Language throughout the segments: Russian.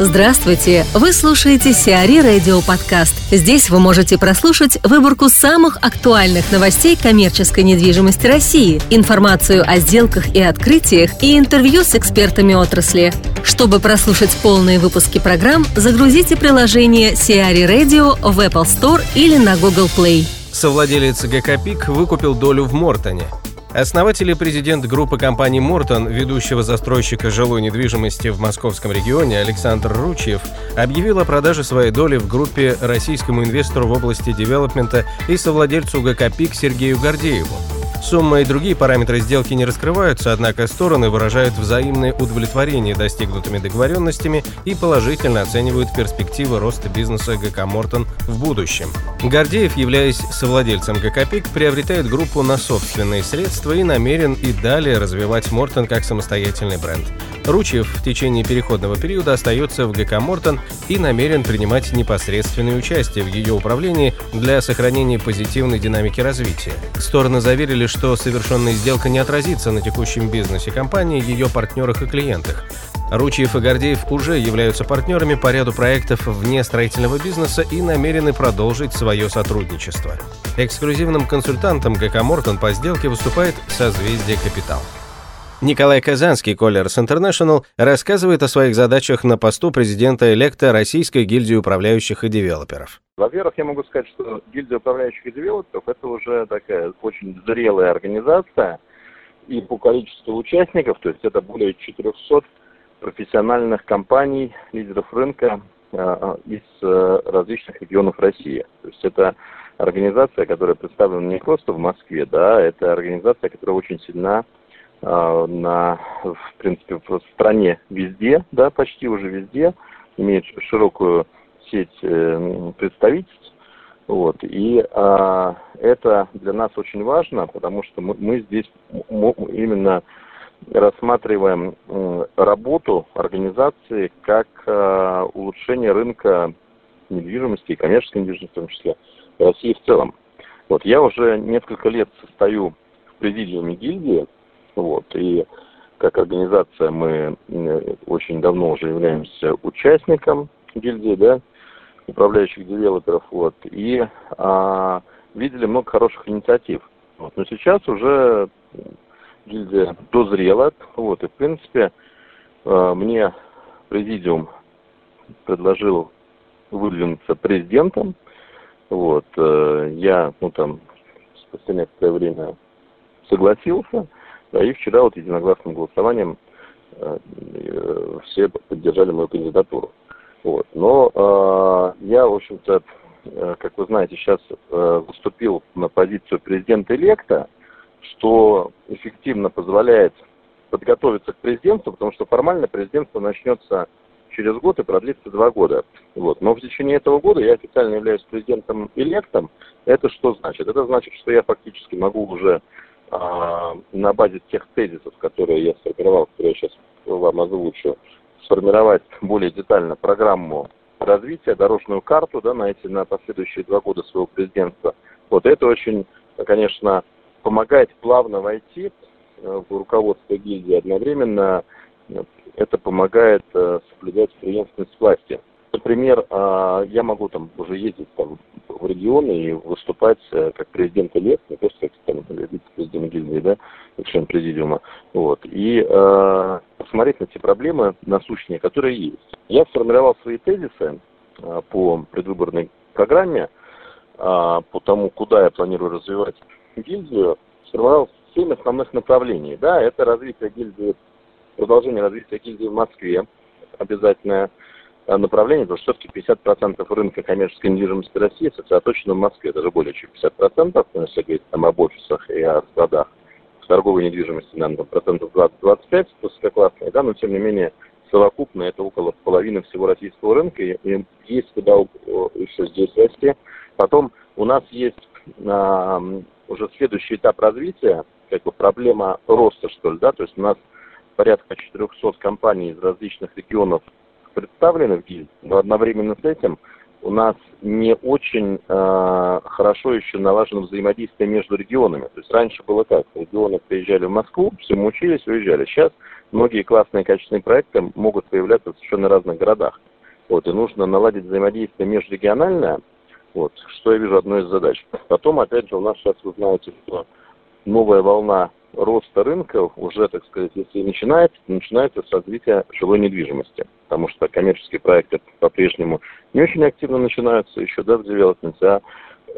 Здравствуйте! Вы слушаете Сиари Радио Подкаст. Здесь вы можете прослушать выборку самых актуальных новостей коммерческой недвижимости России, информацию о сделках и открытиях и интервью с экспертами отрасли. Чтобы прослушать полные выпуски программ, загрузите приложение Сиари Radio в Apple Store или на Google Play. Совладелец ГК «Пик» выкупил долю в Мортоне. Основатель и президент группы компаний «Мортон», ведущего застройщика жилой недвижимости в московском регионе Александр Ручьев, объявил о продаже своей доли в группе российскому инвестору в области девелопмента и совладельцу ГК «Пик» Сергею Гордееву. Сумма и другие параметры сделки не раскрываются, однако стороны выражают взаимное удовлетворение достигнутыми договоренностями и положительно оценивают перспективы роста бизнеса ГК «Мортон» в будущем. Гордеев, являясь совладельцем ГК «Пик», приобретает группу на собственные средства и намерен и далее развивать «Мортон» как самостоятельный бренд. Ручьев в течение переходного периода остается в ГК «Мортон» и намерен принимать непосредственное участие в ее управлении для сохранения позитивной динамики развития. Стороны заверили, что совершенная сделка не отразится на текущем бизнесе компании, ее партнерах и клиентах. Ручьев и Гордеев уже являются партнерами по ряду проектов вне строительного бизнеса и намерены продолжить свое сотрудничество. Эксклюзивным консультантом ГК «Мортон» по сделке выступает «Созвездие Капитал». Николай Казанский, Colliers International, рассказывает о своих задачах на посту президента-электа Российской гильдии управляющих и девелоперов. Во-первых, я могу сказать, что гильдия управляющих и девелоперов – это уже такая очень зрелая организация, и по количеству участников, то есть это более 400 профессиональных компаний, лидеров рынка э, из э, различных регионов России. То есть это организация, которая представлена не просто в Москве, да, это организация, которая очень сильна на, в принципе, в стране везде, да, почти уже везде, имеет широкую сеть э, представительств. Вот. И а, это для нас очень важно, потому что мы, мы здесь именно рассматриваем работу организации как а, улучшение рынка недвижимости и коммерческой недвижимости в том числе России в целом. Вот я уже несколько лет состою в президиуме гильдии, вот. И как организация мы очень давно уже являемся участником гильдии, да, управляющих девелоперов, вот, и а, видели много хороших инициатив. Вот. Но сейчас уже гильдия дозрела, вот, и в принципе а, мне президиум предложил выдвинуться президентом, вот, э, я, ну, там, спустя некоторое время согласился, и вчера вот единогласным голосованием э, э, все поддержали мою кандидатуру. Вот. Но э, я, в общем-то, э, как вы знаете, сейчас выступил на позицию президента-электа, что эффективно позволяет подготовиться к президентству, потому что формально президентство начнется через год и продлится два года. Вот. Но в течение этого года я официально являюсь президентом-электом. Это что значит? Это значит, что я фактически могу уже а, на базе тех тезисов, которые я сформировал, которые я сейчас вам озвучу, сформировать более детально программу развития, дорожную карту да, на эти на последующие два года своего президентства. Вот это очень, конечно, помогает плавно войти э, в руководство гильдии одновременно это помогает э, соблюдать преемственность власти. Например, а, я могу там уже ездить там в регионы и выступать э, как президент лет, не просто как там, вице-президент гильдии, да, как член президиума, вот, и э, посмотреть на те проблемы насущные, которые есть. Я сформировал свои тезисы э, по предвыборной программе, э, по тому, куда я планирую развивать гильдию, сформировал семь основных направлений, да, это развитие гильдии, продолжение развития гильдии в Москве, обязательное, Э, направление, потому что все-таки 50% рынка коммерческой недвижимости России сосредоточено в Москве, даже более чем 50%, если говорить там об офисах и о складах. Торговой недвижимости, наверное, процентов 20-25 высококлассной, да, но тем не менее совокупно это около половины всего российского рынка, и, и есть куда еще здесь расти. Потом у нас есть а, уже следующий этап развития, как бы проблема роста, что ли, да, то есть у нас порядка 400 компаний из различных регионов представлены в ГИЛ, но одновременно с этим у нас не очень э, хорошо еще налажено взаимодействие между регионами. То есть раньше было как? Регионы приезжали в Москву, всему учились, уезжали. Сейчас многие классные качественные проекты могут появляться в совершенно разных городах. Вот, и нужно наладить взаимодействие межрегиональное, вот, что я вижу одной из задач. Потом, опять же, у нас сейчас, вы знаете, что новая волна роста рынка уже, так сказать, если начинается, то начинается с развития жилой недвижимости. Потому что коммерческие проекты по-прежнему не очень активно начинаются еще, да, в девелопменте, а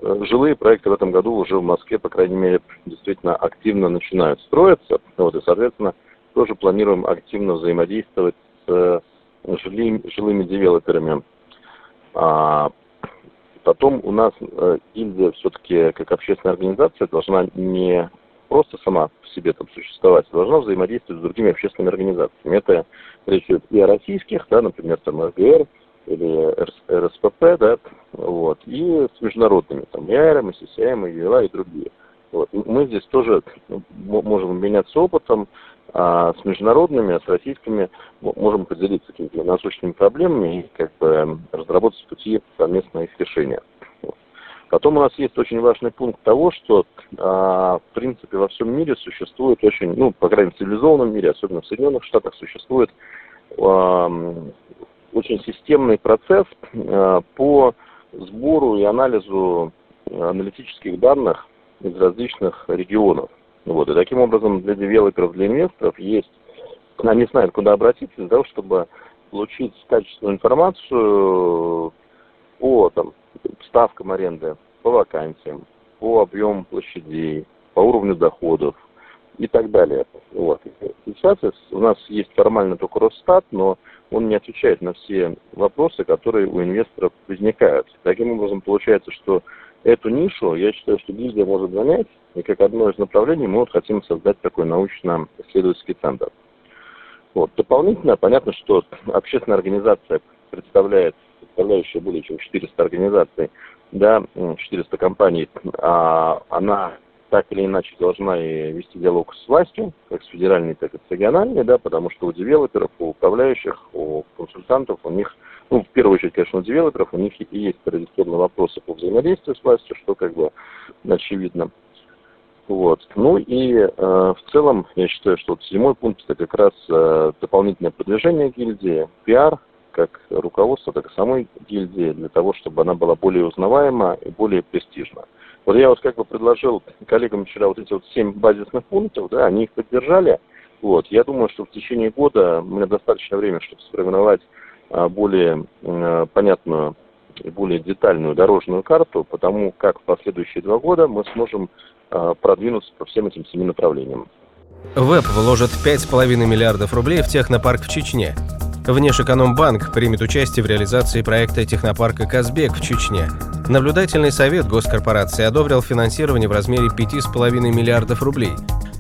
э, жилые проекты в этом году уже в Москве, по крайней мере, действительно активно начинают строиться. Вот, и, соответственно, тоже планируем активно взаимодействовать с э, жилыми, жилыми девелоперами. А, потом у нас э, гильдия все-таки как общественная организация должна не просто сама по себе там существовать, должна взаимодействовать с другими общественными организациями. Это речь идет и о российских, да, например, там РГР или РСПП, да, вот, и с международными, там, ИАРом, ССИМ, ИВЛА и другие. Вот. Мы здесь тоже ну, можем меняться опытом, а с международными, а с российскими можем поделиться какими-то насущными проблемами и как бы разработать пути совместного их решения. Потом у нас есть очень важный пункт того, что а, в принципе во всем мире существует очень, ну, по крайней мере, в цивилизованном мире, особенно в Соединенных Штатах, существует а, очень системный процесс а, по сбору и анализу аналитических данных из различных регионов. Вот, и таким образом для девелоперов, для инвесторов есть, они знают, куда обратиться для того, чтобы получить качественную информацию по там, ставкам аренды, по вакансиям, по объему площадей, по уровню доходов и так далее. Вот. Сейчас у нас есть формально только Росстат, но он не отвечает на все вопросы, которые у инвесторов возникают. Таким образом, получается, что эту нишу, я считаю, что гильдия может занять, и как одно из направлений мы вот хотим создать такой научно-исследовательский центр. Вот. Дополнительно понятно, что общественная организация представляет, представляющая более чем 400 организаций, да, 400 компаний, а она так или иначе должна и вести диалог с властью, как с федеральной, так и с региональной, да, потому что у девелоперов, у управляющих, у консультантов, у них ну, в первую очередь, конечно, у девелоперов, у них и есть традиционные вопросы по взаимодействию с властью, что как бы очевидно. Вот. Ну и э, в целом, я считаю, что вот седьмой пункт это как раз э, дополнительное продвижение гильдии, пиар, как руководство, так и самой гильдии, для того, чтобы она была более узнаваема и более престижна. Вот я вот как бы предложил коллегам вчера вот эти вот семь базисных пунктов, да, они их поддержали. Вот. Я думаю, что в течение года у меня достаточно времени, чтобы сформировать а, более а, понятную и более детальную дорожную карту по тому, как в последующие два года мы сможем а, продвинуться по всем этим семи направлениям. ВЭБ вложит 5,5 миллиардов рублей в технопарк в Чечне. Внешэкономбанк примет участие в реализации проекта технопарка «Казбек» в Чечне. Наблюдательный совет госкорпорации одобрил финансирование в размере 5,5 миллиардов рублей.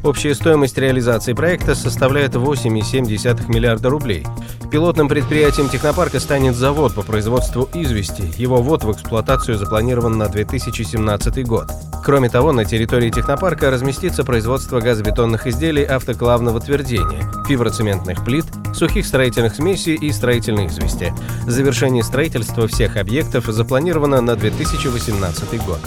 Общая стоимость реализации проекта составляет 8,7 миллиарда рублей. Пилотным предприятием технопарка станет завод по производству извести. Его ввод в эксплуатацию запланирован на 2017 год. Кроме того, на территории технопарка разместится производство газобетонных изделий автоклавного твердения, фиброцементных плит, сухих строительных смесей и строительной извести. Завершение строительства всех объектов запланировано на 2018 год.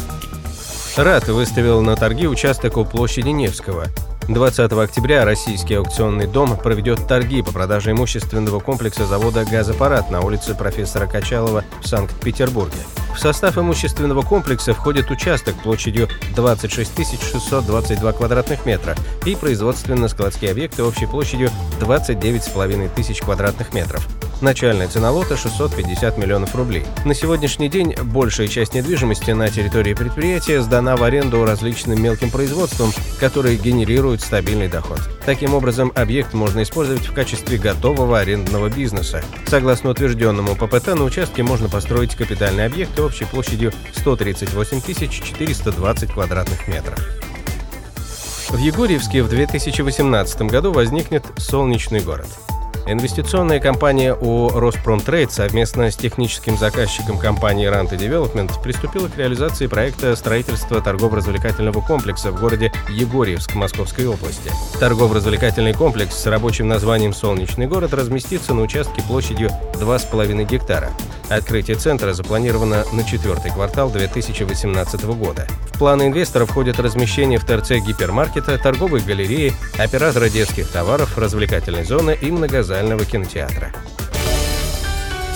РАД выставил на торги участок у площади Невского. 20 октября российский аукционный дом проведет торги по продаже имущественного комплекса завода «Газаппарат» на улице профессора Качалова в Санкт-Петербурге. В состав имущественного комплекса входит участок площадью 26 622 квадратных метра и производственно-складские объекты общей площадью 29,5 тысяч квадратных метров. Начальная цена лота 650 миллионов рублей. На сегодняшний день большая часть недвижимости на территории предприятия сдана в аренду различным мелким производствам, которые генерируют стабильный доход. Таким образом, объект можно использовать в качестве готового арендного бизнеса. Согласно утвержденному ППТ, на участке можно построить капитальные объекты общей площадью 138 420 квадратных метров. В Егорьевске в 2018 году возникнет солнечный город. Инвестиционная компания у Роспромтрейд совместно с техническим заказчиком компании Ranta Development приступила к реализации проекта строительства торгово-развлекательного комплекса в городе Егорьевск Московской области. Торгово-развлекательный комплекс с рабочим названием «Солнечный город» разместится на участке площадью 2,5 гектара. Открытие центра запланировано на четвертый квартал 2018 года. В планы инвесторов входят размещение в ТРЦ гипермаркета, торговой галереи, оператора детских товаров, развлекательной зоны и многозального кинотеатра.